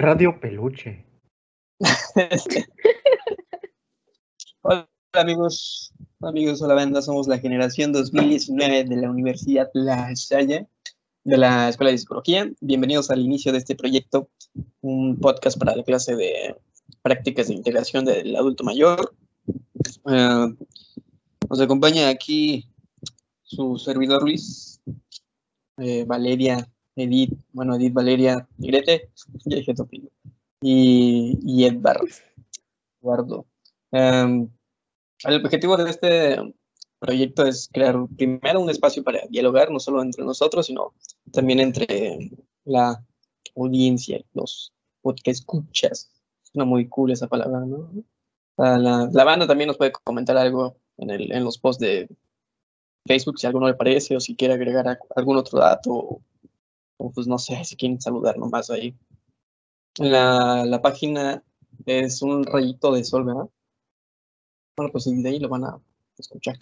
Radio Peluche. hola amigos, amigos, hola banda, somos la generación 2019 de la Universidad La Salle, de la Escuela de Psicología. Bienvenidos al inicio de este proyecto, un podcast para la clase de prácticas de integración del adulto mayor. Eh, nos acompaña aquí su servidor Luis, eh, Valeria Edith, bueno, Edith Valeria Negrete, y, y Eduardo. Um, el objetivo de este proyecto es crear primero un espacio para dialogar, no solo entre nosotros, sino también entre la audiencia, los que escuchas. Suena muy cool esa palabra, ¿no? La, la, banda también nos puede comentar algo en, el, en los posts de Facebook si alguno le parece o si quiere agregar algún otro dato pues no sé, si quieren saludar nomás ahí. La, la página es un rayito de sol, ¿verdad? Bueno, pues de ahí lo van a escuchar.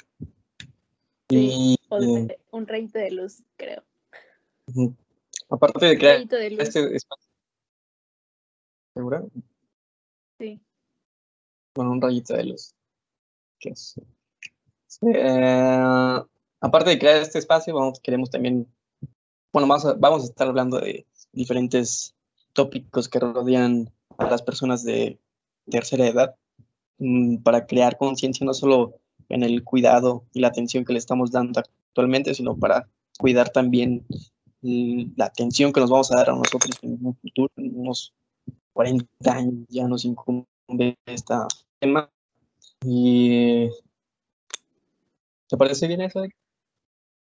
Sí, eh, un rayito de luz, creo. Aparte de crear este espacio. ¿Segura? Sí. Bueno, un rayito de luz. ¿Qué es? Eh, aparte de crear este espacio, vamos, queremos también bueno, vamos a estar hablando de diferentes tópicos que rodean a las personas de tercera edad mm, para crear conciencia no solo en el cuidado y la atención que le estamos dando actualmente, sino para cuidar también la atención que nos vamos a dar a nosotros en un futuro, en unos 40 años ya nos incumbe este tema. Y ¿te parece bien eso?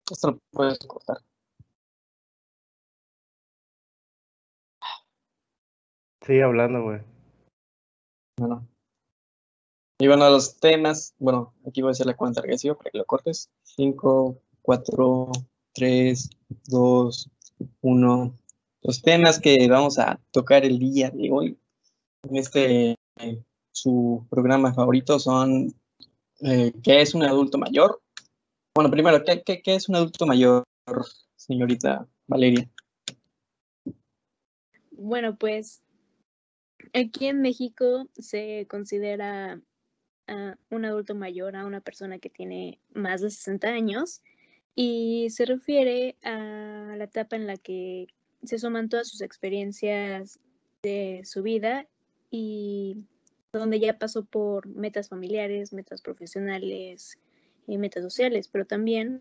Esto lo puedes cortar. Sigue hablando, güey. Bueno. Y bueno, los temas, bueno, aquí voy a hacer la cuenta regresiva para que lo cortes. 5, 4, 3, 2, 1. Los temas que vamos a tocar el día de hoy en este, su programa favorito son eh, ¿qué es un adulto mayor? Bueno, primero, ¿qué, qué, qué es un adulto mayor, señorita Valeria? Bueno, pues Aquí en México se considera a un adulto mayor a una persona que tiene más de 60 años y se refiere a la etapa en la que se suman todas sus experiencias de su vida y donde ya pasó por metas familiares, metas profesionales y metas sociales, pero también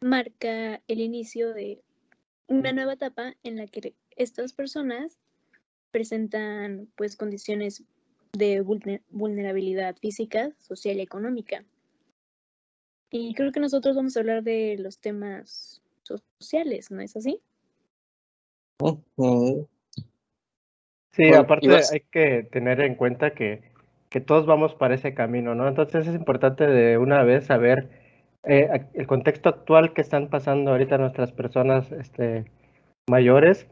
marca el inicio de una nueva etapa en la que estas personas presentan pues condiciones de vulnerabilidad física, social y económica. Y creo que nosotros vamos a hablar de los temas sociales, ¿no es así? Sí, aparte hay que tener en cuenta que, que, todos vamos para ese camino, ¿no? Entonces es importante de una vez saber eh, el contexto actual que están pasando ahorita nuestras personas este, mayores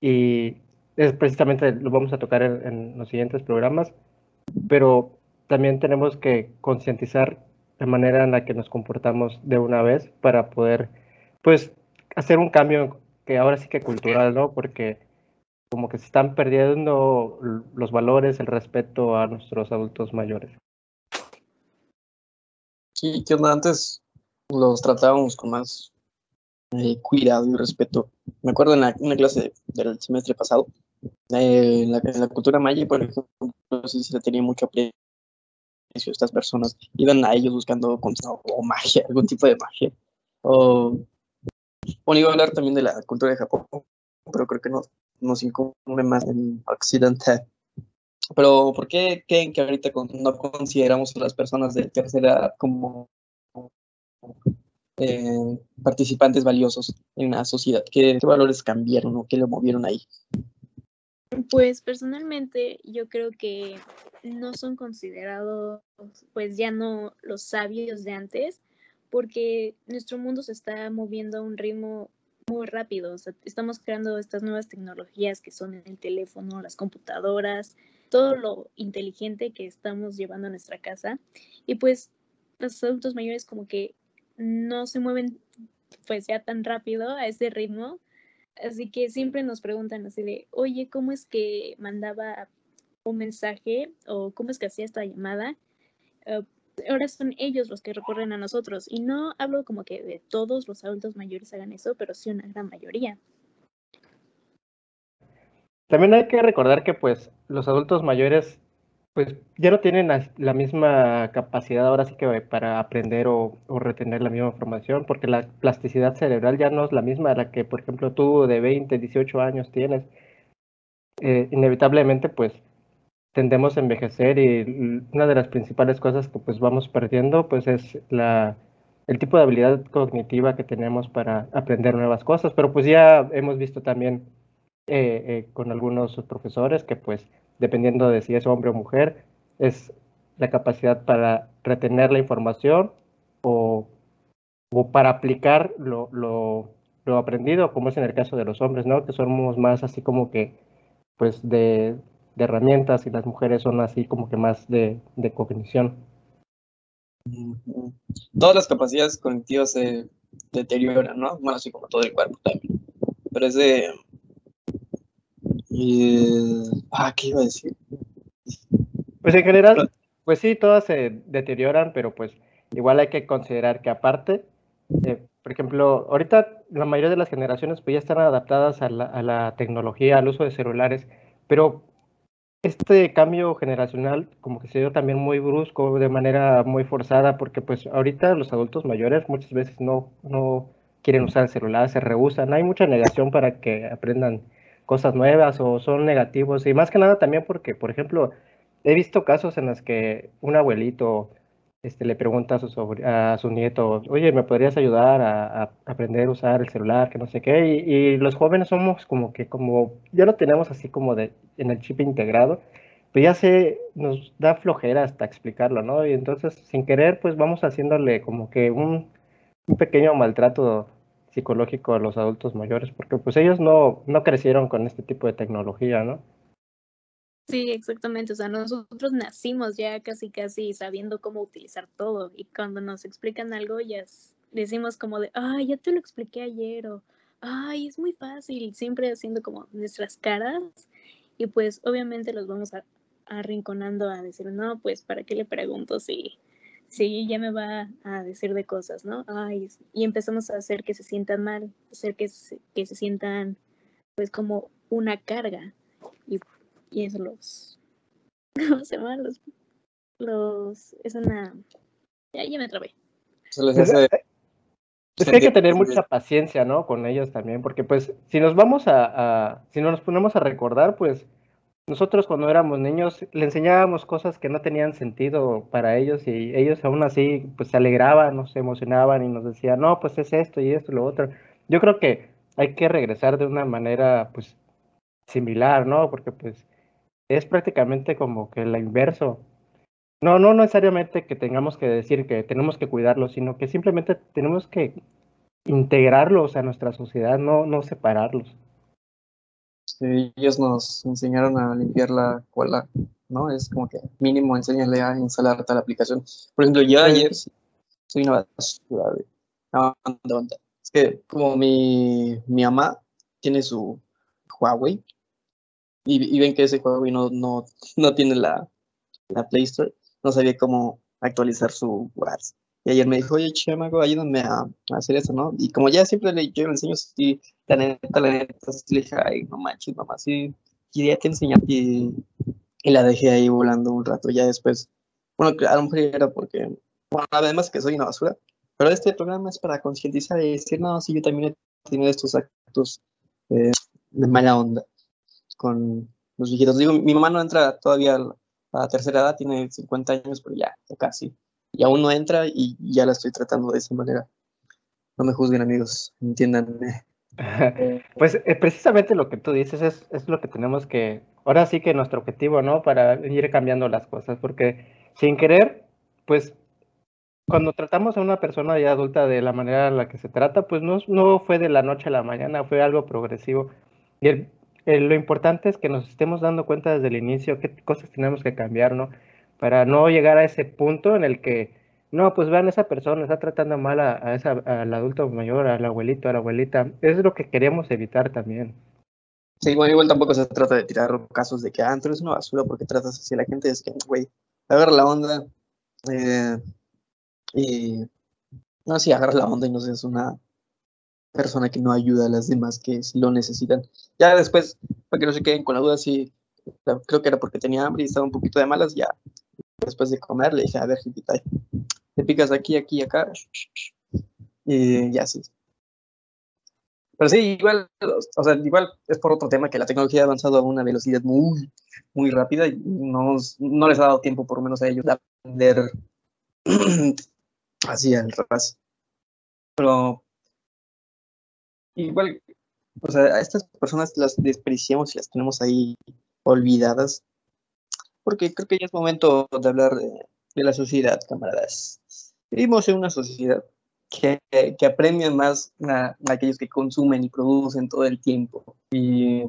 y es precisamente lo vamos a tocar en, los siguientes programas, pero también tenemos que concientizar la manera en la que nos comportamos de una vez para poder, pues, hacer un cambio que ahora sí que cultural, ¿no? Porque como que se están perdiendo los valores, el respeto a nuestros adultos mayores. Sí, que antes los tratábamos con más eh, cuidado y respeto. Me acuerdo en la, una clase del semestre pasado, eh, en, la, cultura maya, por ejemplo, sí se le tenía mucho aprecio estas personas. Iban a ellos buscando o magia, algún tipo de magia. O, bueno, iba a hablar también de la cultura de Japón, pero creo que no nos incumbe más en Occidente. Pero, ¿por qué creen que ahorita no consideramos a las personas de tercera como eh, participantes valiosos en la sociedad? ¿Qué, ¿Qué, valores cambiaron o qué le movieron ahí? Pues personalmente yo creo que no son considerados pues ya no los sabios de antes porque nuestro mundo se está moviendo a un ritmo muy rápido. estamos creando estas nuevas tecnologías que son el teléfono, las computadoras, todo lo inteligente que estamos llevando a nuestra casa. Y pues los adultos mayores como que no se mueven pues ya tan rápido a ese ritmo Así que siempre nos preguntan así de, oye, ¿cómo es que mandaba un mensaje o cómo es que hacía esta llamada? Eh, ahora son ellos los que recorren a nosotros. Y no hablo como que de todos los adultos mayores hagan eso, pero sí una gran mayoría. También hay que recordar que pues los adultos mayores pues ya no tienen la, misma capacidad ahora sí que para aprender o, retener la misma información, porque la plasticidad cerebral ya no es la misma a la que, por ejemplo, tú de 20, 18 años tienes. Eh, inevitablemente, pues tendemos a envejecer y una de las principales cosas que pues vamos perdiendo, pues es la, el tipo de habilidad cognitiva que tenemos para aprender nuevas cosas, pero pues ya hemos visto también eh, eh, con algunos profesores que pues dependiendo de si es hombre o mujer, es la capacidad para retener la información o, o para aplicar lo, lo, lo, aprendido, como es en el caso de los hombres, ¿no? Que somos más así como que, pues, de, de herramientas y las mujeres son así como que más de, de cognición. Todas las capacidades cognitivas se deterioran, ¿no? Bueno, así como todo el cuerpo también. Pero es de, y, ah, ¿qué iba a decir? Pues en general, pues sí, todas se deterioran, pero pues igual hay que considerar que aparte, eh, por ejemplo, ahorita la mayoría de las generaciones pues ya están adaptadas a la, a la tecnología, al uso de celulares, pero este cambio generacional como que se dio también muy brusco, de manera muy forzada, porque pues ahorita los adultos mayores muchas veces no, no quieren usar el celular, se rehusan, hay mucha negación para que aprendan cosas nuevas o son negativos. Y más que nada también porque, por ejemplo, he visto casos en los que un abuelito este, le pregunta a su, a su nieto, oye, ¿me podrías ayudar a, aprender a usar el celular? Que no sé qué. Y, los jóvenes somos como que, como, ya lo tenemos así como de, en el chip integrado, pues ya se nos da flojera hasta explicarlo, ¿no? Y entonces, sin querer, pues vamos haciéndole como que un, un pequeño maltrato psicológico a los adultos mayores, porque pues ellos no, no crecieron con este tipo de tecnología, ¿no? Sí, exactamente. O sea, nosotros nacimos ya casi, casi sabiendo cómo utilizar todo. Y cuando nos explican algo, ya decimos como de, ay, ya te lo expliqué ayer, o ay, es muy fácil. Siempre haciendo como nuestras caras. Y pues obviamente los vamos a, arrinconando a decir, no, pues, ¿para qué le pregunto si sí, ya me va a decir de cosas, ¿no? Ay, y empezamos a hacer que se sientan mal, hacer que se, que se sientan pues como una carga. Y, y eso los, ¿cómo se llama? Los, los, es una, ya, ya me trabé. Es que hay que tener mucha paciencia, ¿no? Con ellos también, porque pues si nos vamos a, a si no nos ponemos a recordar, pues nosotros cuando éramos niños le enseñábamos cosas que no tenían sentido para ellos y ellos aún así pues se alegraban, nos emocionaban y nos decían, no, pues es esto y esto y lo otro. Yo creo que hay que regresar de una manera pues similar, ¿no? Porque pues es prácticamente como que la inverso. No, no necesariamente que tengamos que decir que tenemos que cuidarlos, sino que simplemente tenemos que integrarlos a nuestra sociedad, no, no separarlos ellos nos enseñaron a limpiar la cola, ¿no? Es como que mínimo enséñale a instalar tal aplicación. Por ejemplo, yo ayer soy una basura, Es que como mi, mi mamá tiene su Huawei y, ven que ese Huawei no, no, no tiene la, la Play Store, no sabía cómo actualizar su WhatsApp. Y ayer me dijo, oye, Chemago, ayúdame a, a, hacer eso, ¿no? Y como ya siempre le, yo le enseño, sí, la neta, la neta, le dije, ay, no manches, mamá, sí, quería te enseñar. Y, y, la dejé ahí volando un rato. Ya después, bueno, a lo mejor era porque, bueno, además que soy una basura, pero este programa es para concientizar y decir, no, sí, yo también he tenido estos actos eh, de mala onda con los viejitos. Digo, mi mamá no entra todavía a la tercera edad, tiene 50 años, pero ya casi y aún no entra y ya la estoy tratando de esa manera. No me juzguen amigos, entiéndanme. Pues eh, precisamente lo que tú dices es, es, lo que tenemos que, ahora sí que nuestro objetivo, ¿no? Para ir cambiando las cosas, porque sin querer, pues cuando tratamos a una persona ya adulta de la manera en la que se trata, pues no, no fue de la noche a la mañana, fue algo progresivo. Y lo importante es que nos estemos dando cuenta desde el inicio qué cosas tenemos que cambiar, ¿no? Para no llegar a ese punto en el que no, pues vean esa persona, está tratando mal a, esa, al adulto mayor, al abuelito, a la abuelita. Es lo que queríamos evitar también. Sí, bueno, igual tampoco se trata de tirar casos de que, ah, tú eres una basura porque tratas así a la gente, es que, güey, agarra la onda, eh, y, no, sí, agarra la onda y no seas una persona que no ayuda a las demás que lo necesitan. Ya después, para que no se queden con la duda, sí, creo que era porque tenía hambre y estaba un poquito de malas, ya después de comer le dije, a ver, hijita, te picas aquí, aquí, acá, y ya sí. Pero sí, igual, o sea, igual es por otro tema que la tecnología ha avanzado a una velocidad muy, muy rápida y no, no les ha dado tiempo, por lo menos a ellos, de aprender así al ras. Pero igual, o sea, a estas personas las despreciamos y las tenemos ahí olvidadas, porque creo que ya es momento de hablar de, la sociedad, camaradas. Vivimos en una sociedad que, que apremia más a, aquellos que consumen y producen todo el tiempo. Y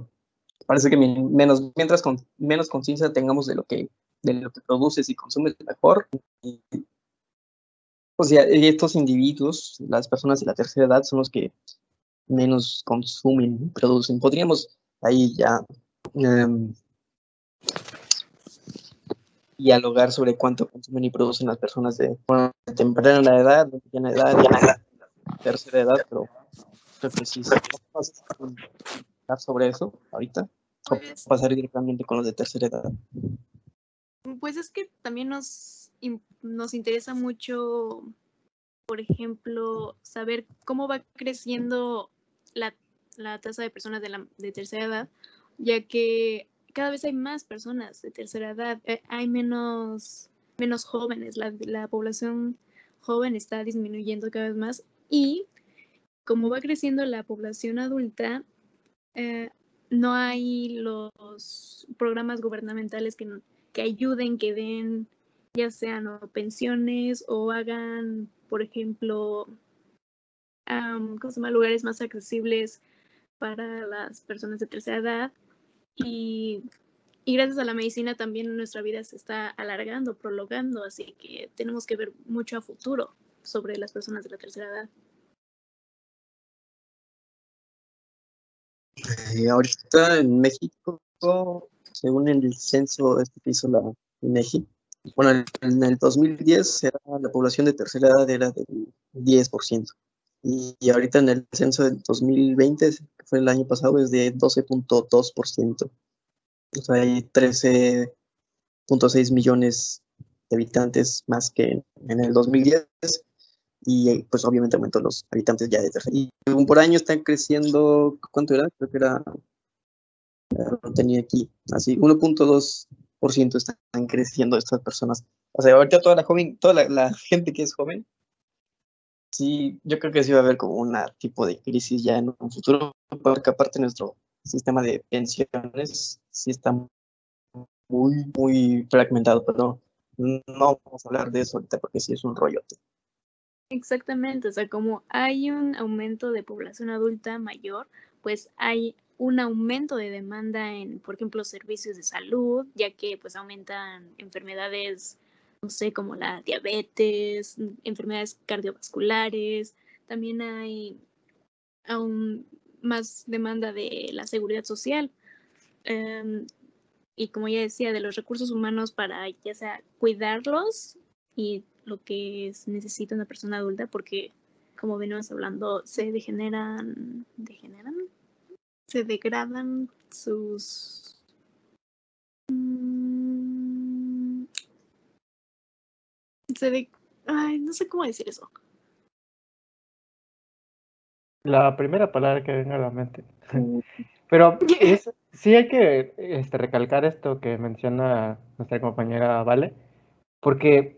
parece que menos, mientras con menos conciencia tengamos de lo que de lo que produces y consumes mejor. Y, o sea, estos individuos, las personas de la tercera edad, son los que menos consumen y producen. Podríamos ahí ya um, dialogar sobre cuánto consumen y producen las personas de, temprana edad, de mediana edad, de tercera edad, pero creo que sí, sobre eso ahorita o pues pasar directamente con los de tercera edad. Pues es que también nos, nos interesa mucho, por ejemplo, saber cómo va creciendo la, la tasa de personas de, la, de tercera edad, ya que cada vez hay más personas de tercera edad, eh, hay menos, menos jóvenes, la, la población joven está disminuyendo cada vez más y como va creciendo la población adulta, eh, no hay los programas gubernamentales que, que ayuden, que den ya sean pensiones o hagan, por ejemplo, um, lugares más accesibles para las personas de tercera edad. Y, gracias a la medicina también nuestra vida se está alargando, prolongando, así que tenemos que ver mucho a futuro sobre las personas de la tercera edad. Eh, ahorita en México, según el censo este que hizo la INEGI, bueno, en el 2010 era, la población de tercera edad era del 10%. Y, ahorita en el censo del 2020, que fue el año pasado, es de 12.2%. O sea, hay 13.6 millones de habitantes más que en el 2010 y pues obviamente aumentó los habitantes ya de. Y por año están creciendo, ¿cuánto era? Creo que era, no tenía aquí, así, 1.2% están creciendo estas personas. O sea, ahorita toda la joven, toda la, gente que es joven, sí, yo creo que sí va a haber como un tipo de crisis ya en un futuro, porque aparte nuestro sistema de pensiones sí está muy, muy fragmentado, pero no vamos a hablar de eso ahorita porque sí es un rollote. Exactamente, o sea, como hay un aumento de población adulta mayor, pues hay un aumento de demanda en, por ejemplo, servicios de salud, ya que pues aumentan enfermedades, no sé, como la diabetes, enfermedades cardiovasculares, también hay aún más demanda de la seguridad social. Em, y como ya decía, de los recursos humanos para ya sea cuidarlos y lo que necesita una persona adulta porque, como venimos hablando, se degeneran, degeneran, se degradan sus... se de... Ay, no sé cómo decir eso. La primera palabra que venga a la mente. Pero sí hay que este, recalcar esto que menciona nuestra compañera Vale, porque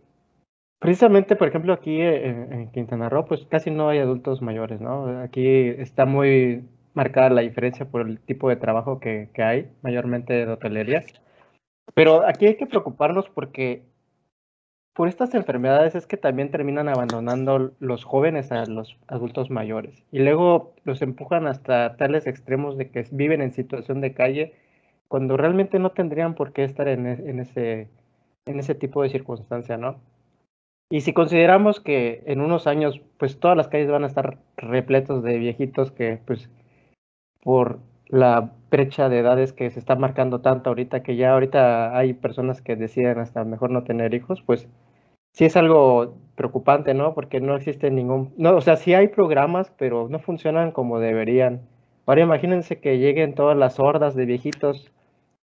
Precisamente, por ejemplo, aquí en, Quintana Roo, pues casi no hay adultos mayores, ¿no? Aquí está muy marcada la diferencia por el tipo de trabajo que, hay, mayormente de hotelería. Pero aquí hay que preocuparnos porque por estas enfermedades es que también terminan abandonando los jóvenes a los adultos mayores y luego los empujan hasta tales extremos de que viven en situación de calle cuando realmente no tendrían por qué estar en, en ese, en ese tipo de circunstancia, ¿no? Y si consideramos que en unos años, pues todas las calles van a estar repletos de viejitos que, pues, por la brecha de edades que se está marcando tanto ahorita, que ya ahorita hay personas que deciden hasta mejor no tener hijos, pues sí es algo preocupante, ¿no? Porque no existe ningún, no, o sea, sí hay programas, pero no funcionan como deberían. Ahora imagínense que lleguen todas las hordas de viejitos,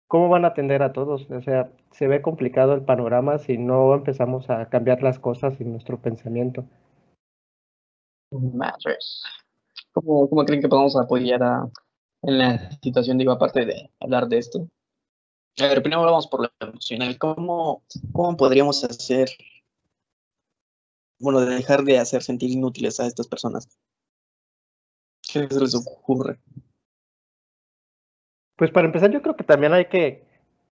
¿cómo van a atender a todos? O sea, se ve complicado el panorama si no empezamos a cambiar las cosas en nuestro pensamiento. Madres. ¿Cómo, ¿Cómo, creen que podemos apoyar a, en la situación, digo, aparte de hablar de esto? A ver, primero vamos por lo emocional. ¿Cómo, cómo podríamos hacer bueno, de dejar de hacer sentir inútiles a estas personas. ¿Qué se les ocurre? Pues para empezar, yo creo que también hay que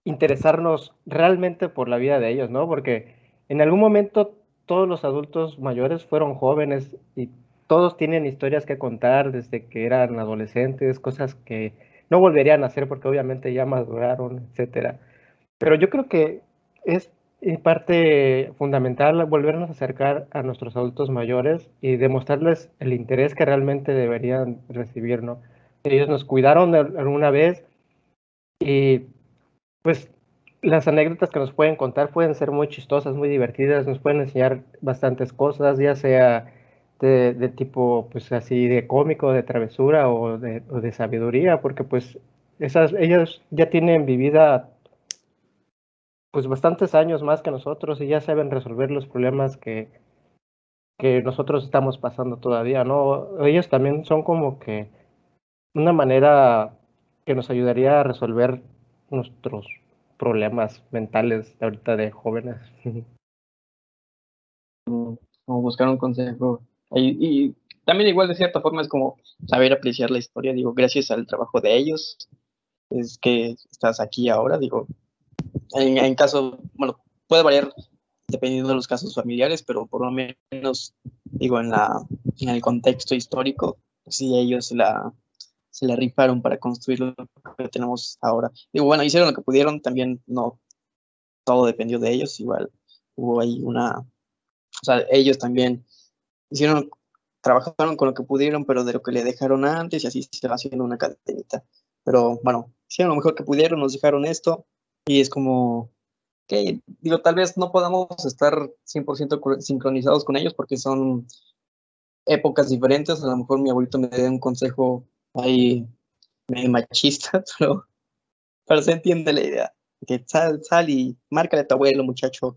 interesarnos realmente por la vida de ellos, ¿no? Porque en algún momento todos los adultos mayores fueron jóvenes y todos tienen historias que contar desde que eran adolescentes, cosas que no volverían a hacer porque obviamente ya maduraron, etcétera. Pero yo creo que es y parte fundamental volvernos a acercar a nuestros adultos mayores y demostrarles el interés que realmente deberían recibir, ¿no? Ellos nos cuidaron alguna vez y pues las anécdotas que nos pueden contar pueden ser muy chistosas, muy divertidas, nos pueden enseñar bastantes cosas, ya sea de, tipo pues así de cómico, de travesura o de, o de sabiduría, porque pues esas, ellos ya tienen vivida pues bastantes años más que nosotros y ya saben resolver los problemas que, que nosotros estamos pasando todavía, ¿no? Ellos también son como que una manera que nos ayudaría a resolver nuestros problemas mentales ahorita de jóvenes. Como buscar un consejo. Y, también igual de cierta forma es como saber apreciar la historia, digo, gracias al trabajo de ellos, es que estás aquí ahora, digo, en, caso, bueno, puede variar dependiendo de los casos familiares, pero por lo menos, digo, en, la, en el contexto histórico, sí ellos la, se la rifaron para construir lo que tenemos ahora. Digo, bueno, hicieron lo que pudieron, también no todo dependió de ellos, igual hubo ahí una, o sea, ellos también hicieron, trabajaron con lo que pudieron, pero de lo que le dejaron antes y así se va haciendo una cadenita. Pero bueno, hicieron lo mejor que pudieron, nos dejaron esto, y es como, que digo, tal vez no podamos estar 100% sincronizados con ellos porque son épocas diferentes. A lo mejor mi abuelito me dé un consejo ahí medio machista, pero, pero se entiende la idea. Que sal, sal y márcale a tu abuelo, muchacho.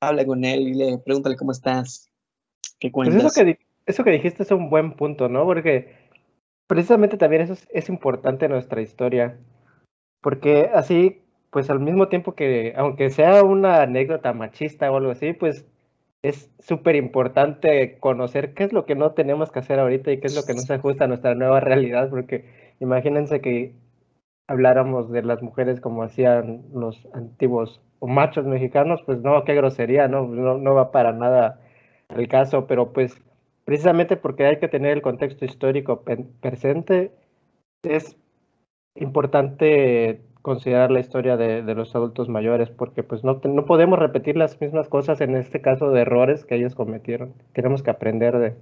Habla con él y le pregúntale cómo estás. ¿Qué pues cuentas? eso, que, eso que dijiste es un buen punto, ¿no? Porque precisamente también eso es, es importante en nuestra historia. Porque así pues al mismo tiempo que, aunque sea una anécdota machista o algo así, pues es súper importante conocer qué es lo que no tenemos que hacer ahorita y qué es lo que no se ajusta a nuestra nueva realidad, porque imagínense que habláramos de las mujeres como hacían los antiguos o machos mexicanos, pues no, qué grosería, no, no, no va para nada el caso, pero pues precisamente porque hay que tener el contexto histórico presente, es importante considerar la historia de, los adultos mayores, porque pues no, no podemos repetir las mismas cosas en este caso de errores que ellos cometieron. Tenemos que aprender de,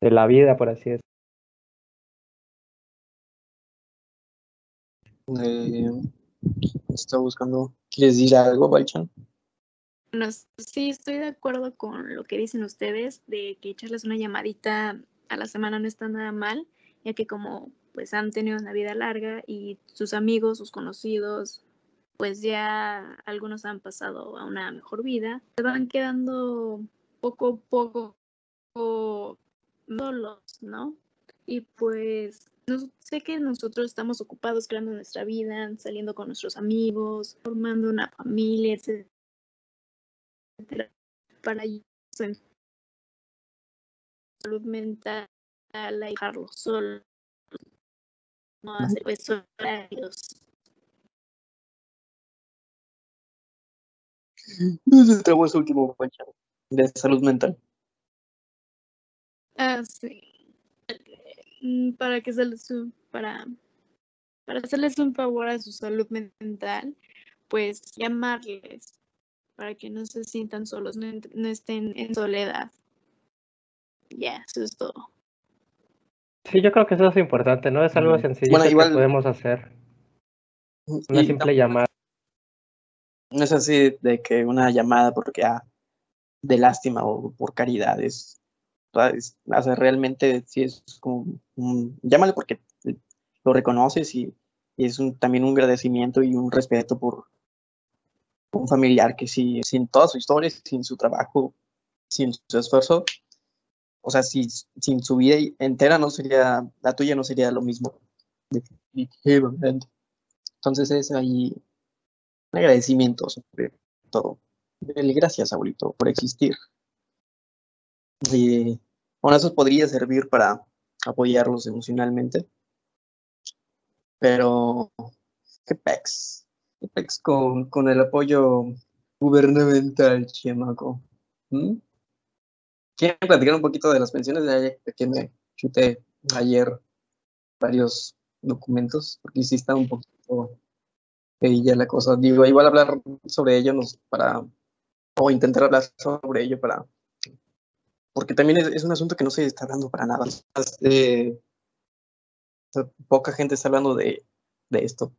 de la vida, por así decirlo. Eh, está buscando. ¿Quieres decir algo, Balchan? No, sí, estoy de acuerdo con lo que dicen ustedes, de que echarles una llamadita a la semana no está nada mal, ya que como pues han tenido una vida larga y sus amigos, sus conocidos, pues ya algunos han pasado a una mejor vida, se van quedando poco a poco solos, ¿no? Y pues no, sé que nosotros estamos ocupados creando nuestra vida, saliendo con nuestros amigos, formando una familia, etc. Para salud mental, a dejarlo solo no hacer pues horarios. Se trabó su último pancha de salud mental. Ah, sí. Mm, para que se les, para, para hacerles un favor a su salud mental, pues llamarles para que no se sientan solos, no, estén en soledad. Ya, eso es todo. Sí, yo creo que eso es importante, ¿no? Es algo sencillo que podemos hacer. Una simple llamada. No es así de que una llamada porque ah, de lástima o por caridad es, o sea, realmente sí es como llámale porque lo reconoces y, es también un agradecimiento y un respeto por un familiar que sí, sin toda su historia, sin su trabajo, sin su esfuerzo, o sea, si, sin su vida entera no sería, la tuya no sería lo mismo. Entonces es ahí un agradecimiento sobre todo. Gracias, abuelito, por existir. Y bueno, eso podría servir para apoyarlos emocionalmente. Pero, ¿qué pex? ¿Qué pex con, con el apoyo gubernamental, chamaco? ¿Mm? ¿Quieren platicar un poquito de las pensiones de que me chuté ayer varios documentos? Porque sí está un poquito ya la cosa. Digo, igual hablar sobre ello nos, para, o intentar hablar sobre ello para, porque también es, un asunto que no se está hablando para nada. poca gente está hablando de, esto.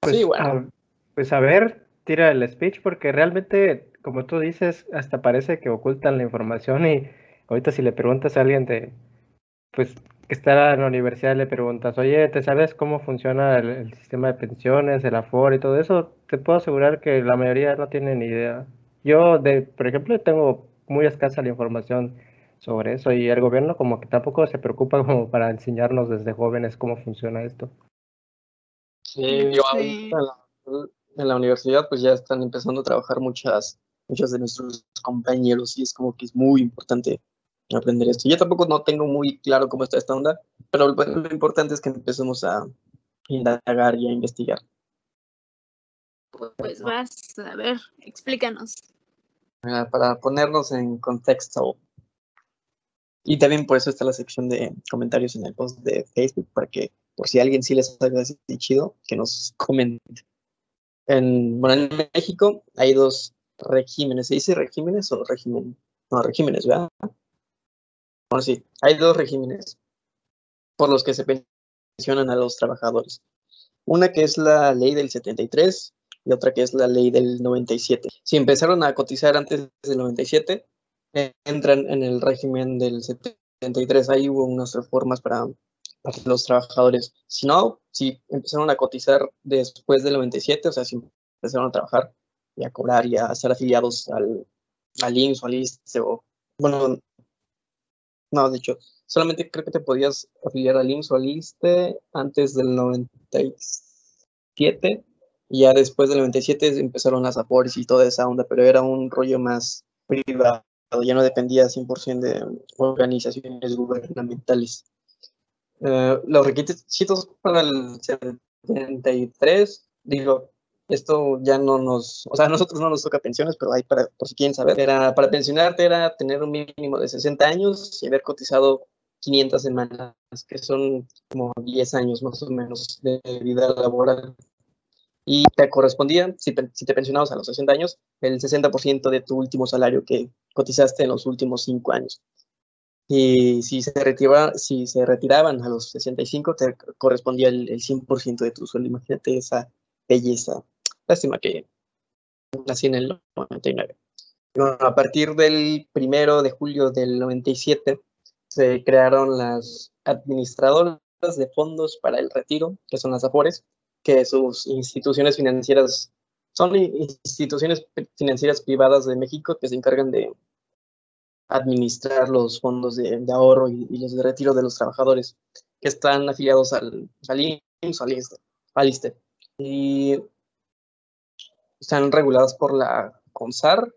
Pues, sí, bueno. pues a ver, tira el speech porque realmente, como tú dices, hasta parece que ocultan la información y ahorita si le preguntas a alguien de, pues que está en la universidad le preguntas, oye, ¿te sabes cómo funciona el, sistema de pensiones, el Afore y todo eso? Te puedo asegurar que la mayoría no tienen ni idea. Yo, de, por ejemplo, tengo muy escasa la información sobre eso y el gobierno como que tampoco se preocupa como para enseñarnos desde jóvenes cómo funciona esto. Sí, yo en la, universidad pues ya están empezando a trabajar muchas, muchos de nuestros compañeros y es como que es muy importante aprender esto. Yo tampoco no tengo muy claro cómo está esta onda, pero lo, importante es que empecemos a indagar y a investigar. Pues vas, a ver, explícanos. Ah, para ponernos en contexto. Y también por eso está la sección de comentarios en el post de Facebook, para que por si alguien sí les ha chido, que nos comente. En, bueno, en México hay dos regímenes. ¿Se dice regímenes o régimen? No, regímenes, ¿verdad? Bueno, sí, hay dos regímenes por los que se pensionan a los trabajadores. Una que es la ley del 73 y otra que es la ley del 97. Si empezaron a cotizar antes del 97, entran en el régimen del 73. Ahí hubo unas reformas para, los trabajadores. Si no, si empezaron a cotizar después del 97, o sea, si empezaron a trabajar y a cobrar y a estar afiliados al, al IMSS o al ISTE o, bueno, no, de hecho, solamente creo que te podías afiliar al IMSS o al ISTE antes del 97. Y ya después del 97 empezaron las APORES y toda esa onda, pero era un rollo más privado, ya no dependía 100% de organizaciones gubernamentales. Eh, los requisitos para el 73, digo, esto ya no nos, o sea, a nosotros no nos toca pensiones, pero hay para, por si quieren saber, era, para pensionarte era tener un mínimo de 60 años y haber cotizado 500 semanas, que son como 10 años más o menos de vida laboral. Y te correspondía, si, si te pensionabas a los 60 años, el 60% de tu último salario que cotizaste en los últimos 5 años. Y si se, retiraba, si se retiraban a los 65, te correspondía el, el 100% de tu sueldo. Imagínate esa belleza Lástima que nací en el 99. Bueno, a partir del primero de julio del 97 se crearon las administradoras de fondos para el retiro, que son las AFORES, que sus instituciones financieras son instituciones financieras privadas de México que se encargan de administrar los fondos de, ahorro y, los de retiro de los trabajadores que están afiliados al, al IMSS, al ISTE. ISTE. Y están reguladas por la CONSAR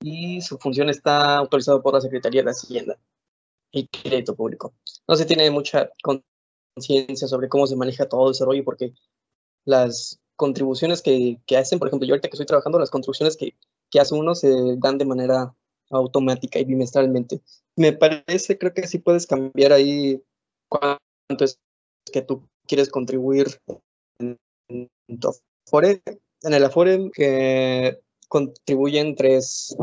y su función está autorizada por la Secretaría de Hacienda y Crédito Público. No se tiene mucha conciencia sobre cómo se maneja todo ese rollo porque las contribuciones que, que, hacen, por ejemplo, yo ahorita que estoy trabajando, las construcciones que, que hace uno se dan de manera automática y bimestralmente. Me parece, creo que sí puedes cambiar ahí cuánto es que tú quieres contribuir en tu Afore en el Afore que contribuyen tres,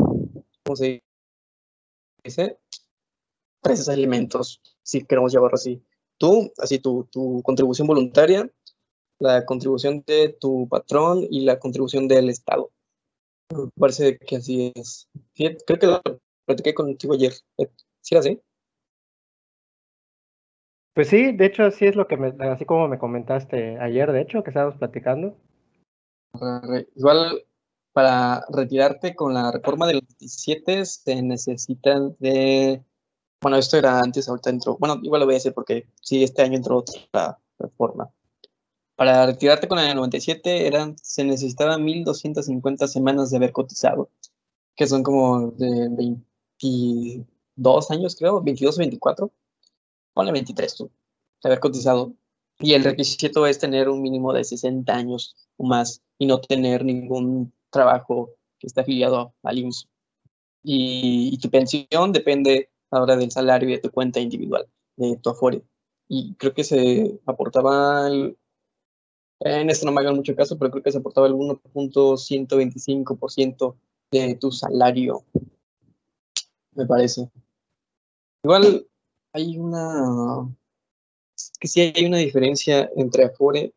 ¿cómo se dice? Tres elementos, si queremos llamarlo así. Tú, así tu, tu contribución voluntaria, la contribución de tu patrón y la contribución del Estado. Parece que así es. creo que lo platiqué contigo ayer. ¿Sí era así? Pues sí, de hecho, sí es lo que me, así como me comentaste ayer, de hecho, que estábamos platicando. Igual para retirarte con la reforma del 27 se necesitan de. Bueno, esto era antes, ahorita entró. Bueno, igual lo voy a decir porque sí, este año entró otra reforma. Para retirarte con el 97 eran, se necesitaban 1.250 semanas de haber cotizado, que son como de 22 años, creo, 22 o 24. Ponle 23 tú, de haber cotizado. Y el requisito es tener un mínimo de 60 años o más y no tener ningún trabajo que esté afiliado al IMSS. Y, tu pensión depende ahora del salario y de tu cuenta individual, de tu Afore. Y creo que se aportaba, en esto no me hagan mucho caso, pero creo que se aportaba el 1.125% de tu salario, me parece. Igual hay una, que sí hay una diferencia entre Afore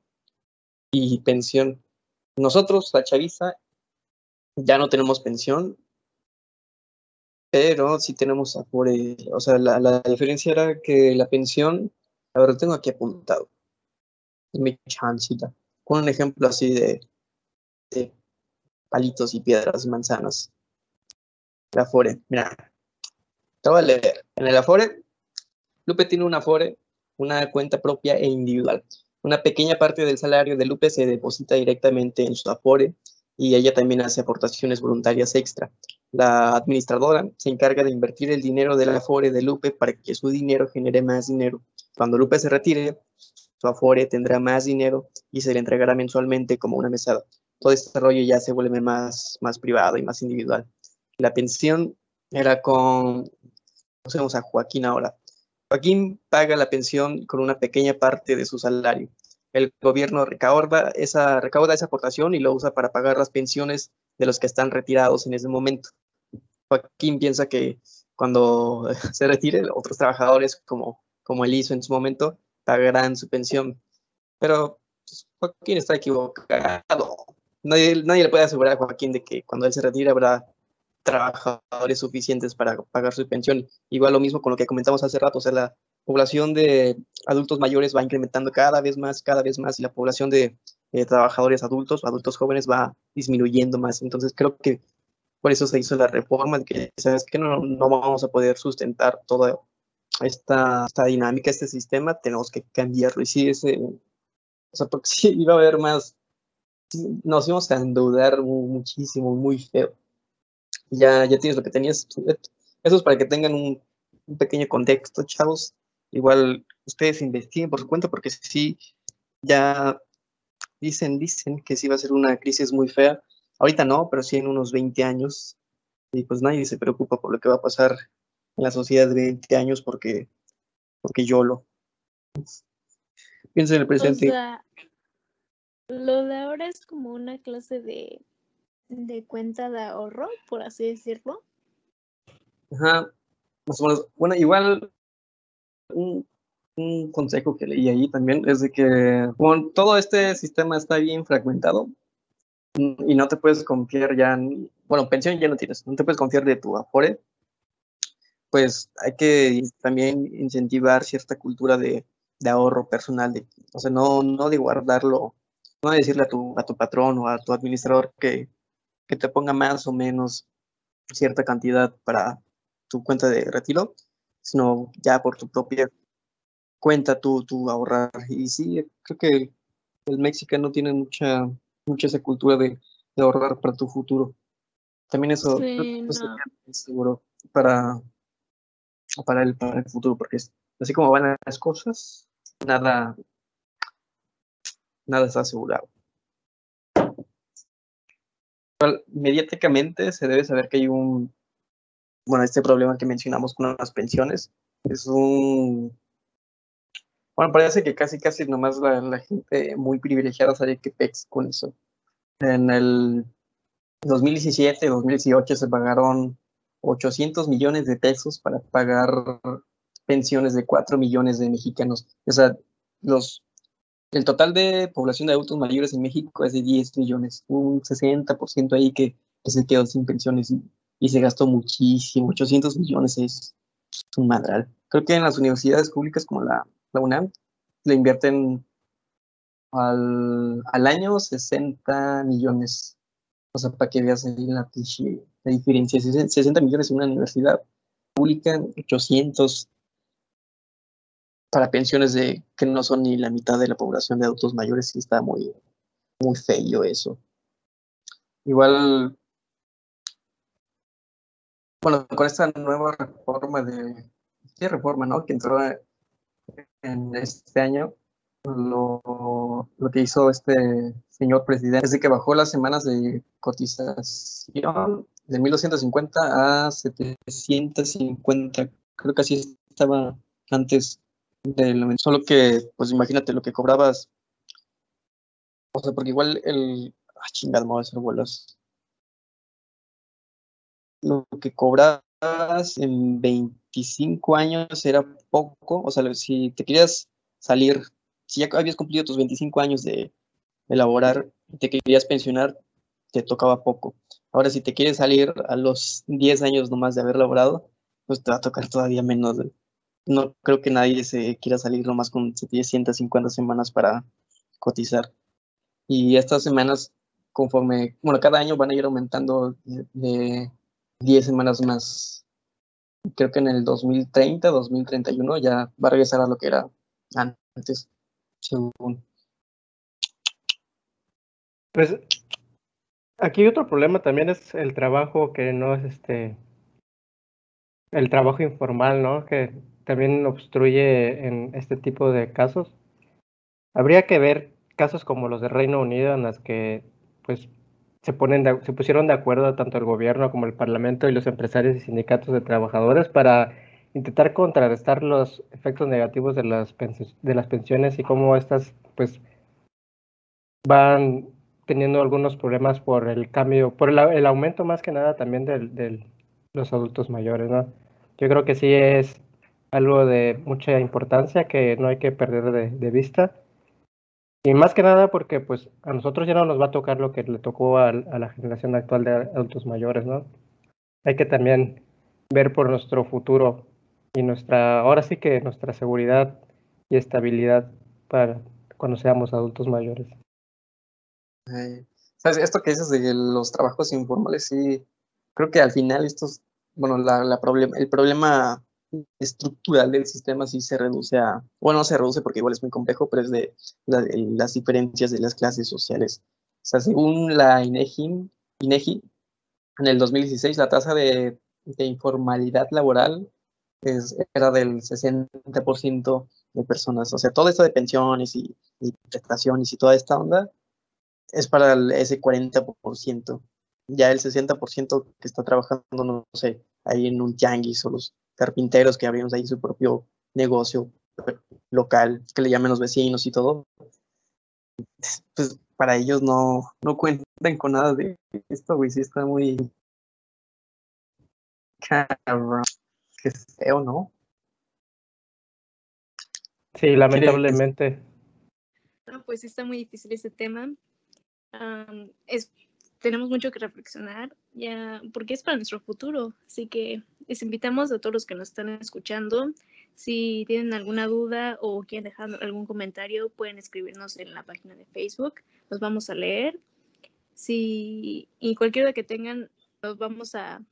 y pensión. Nosotros, la chaviza, ya no tenemos pensión, pero sí tenemos Afore. O sea, la, diferencia era que la pensión, ahora tengo aquí apuntado, mi chancita, con un ejemplo así de, palitos y piedras manzanas. La Afore, mira, te voy a leer. En el Afore, Lupe tiene un Afore, una cuenta propia e individual. Una pequeña parte del salario de Lupe se deposita directamente en su Afore y ella también hace aportaciones voluntarias extra. La administradora se encarga de invertir el dinero del Afore de Lupe para que su dinero genere más dinero. Cuando Lupe se retire, su Afore tendrá más dinero y se le entregará mensualmente como una mesada. Todo este rollo ya se vuelve más, más privado y más individual. La pensión era con, vamos a Joaquín ahora. Joaquín paga la pensión con una pequeña parte de su salario el gobierno recauda esa, recauda esa aportación y lo usa para pagar las pensiones de los que están retirados en ese momento. Joaquín piensa que cuando se retire, otros trabajadores, como, como él hizo en su momento, pagarán su pensión. Pero pues, Joaquín está equivocado. Nadie, nadie le puede asegurar a Joaquín de que cuando él se retire habrá trabajadores suficientes para pagar su pensión. Igual lo mismo con lo que comentamos hace rato, o sea, la, población de adultos mayores va incrementando cada vez más, cada vez más, y la población de trabajadores adultos, adultos jóvenes va disminuyendo más. Entonces creo que por eso se hizo la reforma, de que sabes que no, no vamos a poder sustentar toda esta, esta dinámica, este sistema, tenemos que cambiarlo. Y sí, ese, o sea, iba a haber más, nos íbamos a endeudar muchísimo, muy feo. Ya, ya tienes lo que tenías. Eso es para que tengan un, un pequeño contexto, chavos. Igual ustedes investiguen por su cuenta porque sí, ya dicen, dicen que sí va a ser una crisis muy fea. Ahorita no, pero sí en unos 20 años. Y pues nadie se preocupa por lo que va a pasar en la sociedad de 20 años porque, porque yo lo. Piensa en el presente. Lo de ahora es como una clase de, de cuenta de ahorro, por así decirlo. Ajá. Bueno, igual un, consejo que leí ahí también es de que con todo este sistema está bien fragmentado y no te puedes confiar ya, bueno, pensión ya no tienes, no te puedes confiar de tu Afore, pues hay que también incentivar cierta cultura de, ahorro personal, de, o sea, no, no de guardarlo, no de decirle a tu, a tu patrón o a tu administrador que, que te ponga más o menos cierta cantidad para tu cuenta de retiro, sino ya por tu propia cuenta tú, tú ahorrar. Y sí, creo que el mexicano tiene mucha, mucha esa cultura de, ahorrar para tu futuro. También eso, es seguro para, para, el, para el futuro, porque así como van las cosas, nada, nada está asegurado. Mediáticamente se debe saber que hay un bueno, este problema que mencionamos con las pensiones es un... Bueno, parece que casi, casi nomás la, la gente muy privilegiada sabe que pex con eso. En el 2017, 2018 se pagaron 800 millones de pesos para pagar pensiones de 4 millones de mexicanos. O sea, los, el total de población de adultos mayores en México es de 10 millones, un 60% ahí que, se quedó sin pensiones y, se gastó muchísimo, 800 millones es, un madral. Creo que en las universidades públicas como la, la UNAM le invierten al, al, año 60 millones. O sea, para que veas ahí la, la diferencia. 60 millones en una universidad pública, 800 para pensiones de que no son ni la mitad de la población de adultos mayores, sí está muy, muy feo eso. Igual, bueno, con esta nueva reforma de, ¿qué reforma, no? Que entró en este año, lo, lo que hizo este señor presidente es que bajó las semanas de cotización de 1250 a 750, creo que así estaba antes solo que, pues imagínate lo que cobrabas. O sea, porque igual el. Ah, chingada, me voy a hacer bolas. Lo que cobrabas en 25 años era poco. O sea, si te querías salir, si ya habías cumplido tus 25 años de, de laborar y te querías pensionar, te tocaba poco. Ahora, si te quieres salir a los 10 años nomás de haber laborado, pues te va a tocar todavía menos no creo que nadie se quiera salir nomás con 750 semanas para cotizar. Y estas semanas, conforme, bueno, cada año van a ir aumentando de, 10 semanas más. Creo que en el 2030, 2031 ya va a regresar a lo que era antes, según. Pues aquí otro problema también es el trabajo que no es este, el trabajo informal, ¿no? Que también obstruye en este tipo de casos. Habría que ver casos como los de Reino Unido en las que pues se ponen se pusieron de acuerdo tanto el gobierno como el parlamento y los empresarios y sindicatos de trabajadores para intentar contrarrestar los efectos negativos de las de las pensiones y cómo estas pues van teniendo algunos problemas por el cambio, por el, aumento más que nada también de los adultos mayores, ¿no? Yo creo que sí es algo de mucha importancia que no hay que perder de, vista. Y más que nada porque pues a nosotros ya no nos va a tocar lo que le tocó a, la generación actual de adultos mayores, ¿no? Hay que también ver por nuestro futuro y nuestra, ahora sí que nuestra seguridad y estabilidad para cuando seamos adultos mayores. ¿Sabes? Esto que dices de los trabajos informales, sí, creo que al final estos, bueno, la, la problem el problema estructural del sistema sí se reduce a, bueno, no se reduce porque igual es muy complejo, pero es de las diferencias de las clases sociales. O sea, según la INEGI, INEGI en el 2016 la tasa de, de informalidad laboral es, era del 60% de personas. O sea, todo esto de pensiones y, y prestaciones y toda esta onda es para ese 40%. Ya el 60% que está trabajando, no sé, ahí en un tianguis o los carpinteros que abrimos ahí su propio negocio local, que le llamen los vecinos y todo, pues para ellos no, no cuentan con nada de esto, güey, sí está muy cabrón, que feo, ¿no? Sí, lamentablemente. No, pues sí está muy difícil ese tema. es, tenemos mucho que reflexionar, ya, porque es para nuestro futuro. Así que les invitamos a todos los que nos están escuchando. Si tienen alguna duda o quieren dejar algún comentario, pueden escribirnos en la página de Facebook. Los vamos a leer. Si, y cualquier duda que tengan, los vamos a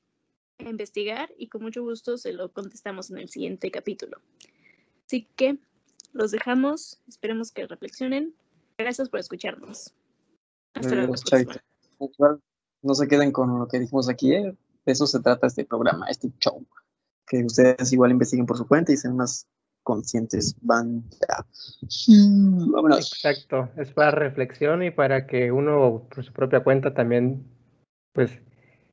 investigar y con mucho gusto se lo contestamos en el siguiente capítulo. Así que los dejamos. Esperemos que reflexionen. Gracias por escucharnos. Hasta luego no se queden con lo que dijimos aquí, ¿eh? de eso se trata este programa, este show. Que ustedes igual investiguen por su cuenta y sean más conscientes. Van ya. Exacto, es para reflexión y para que uno por su propia cuenta también, pues,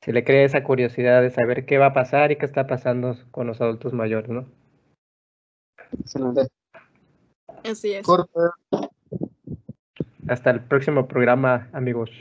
se le cree esa curiosidad de saber qué va a pasar y qué está pasando con los adultos mayores, ¿no? Excelente. Así es. Hasta el próximo programa, amigos.